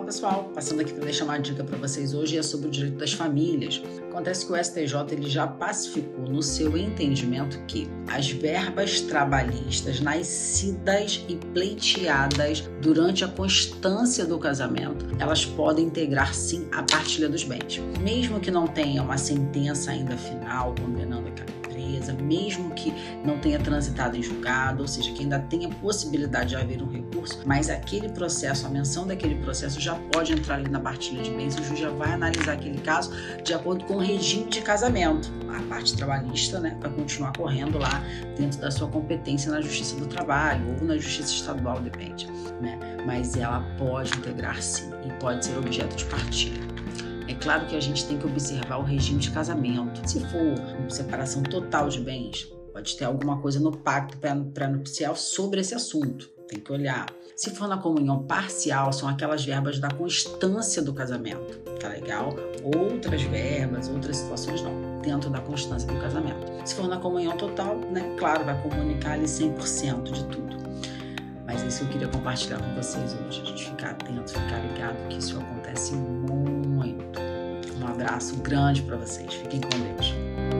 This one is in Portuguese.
pessoal, passando aqui para deixar uma dica para vocês hoje é sobre o direito das famílias. Acontece que o STJ ele já pacificou no seu entendimento que as verbas trabalhistas nascidas e pleiteadas durante a constância do casamento, elas podem integrar sim a partilha dos bens, mesmo que não tenha uma sentença ainda final condenando aquela empresa, mesmo que não tenha transitado em julgado, ou seja, que ainda tenha possibilidade de haver um recurso, mas aquele processo, a menção daquele processo já pode entrar ali na partilha de bens, o juiz já vai analisar aquele caso de acordo com o regime de casamento. A parte trabalhista, né, vai continuar correndo lá dentro da sua competência na Justiça do Trabalho ou na Justiça Estadual, depende, né? Mas ela pode integrar sim e pode ser objeto de partilha. É claro que a gente tem que observar o regime de casamento. Se for separação total de bens, pode ter alguma coisa no pacto pré-nupcial sobre esse assunto. Tem que olhar. Se for na comunhão parcial, são aquelas verbas da constância do casamento. Tá legal? Outras verbas, outras situações não, dentro da constância do casamento. Se for na comunhão total, né? Claro, vai comunicar ali 100% de tudo. Mas isso eu queria compartilhar com vocês hoje. A gente ficar atento, ficar ligado que isso acontece muito. Um abraço grande para vocês. Fiquem com Deus.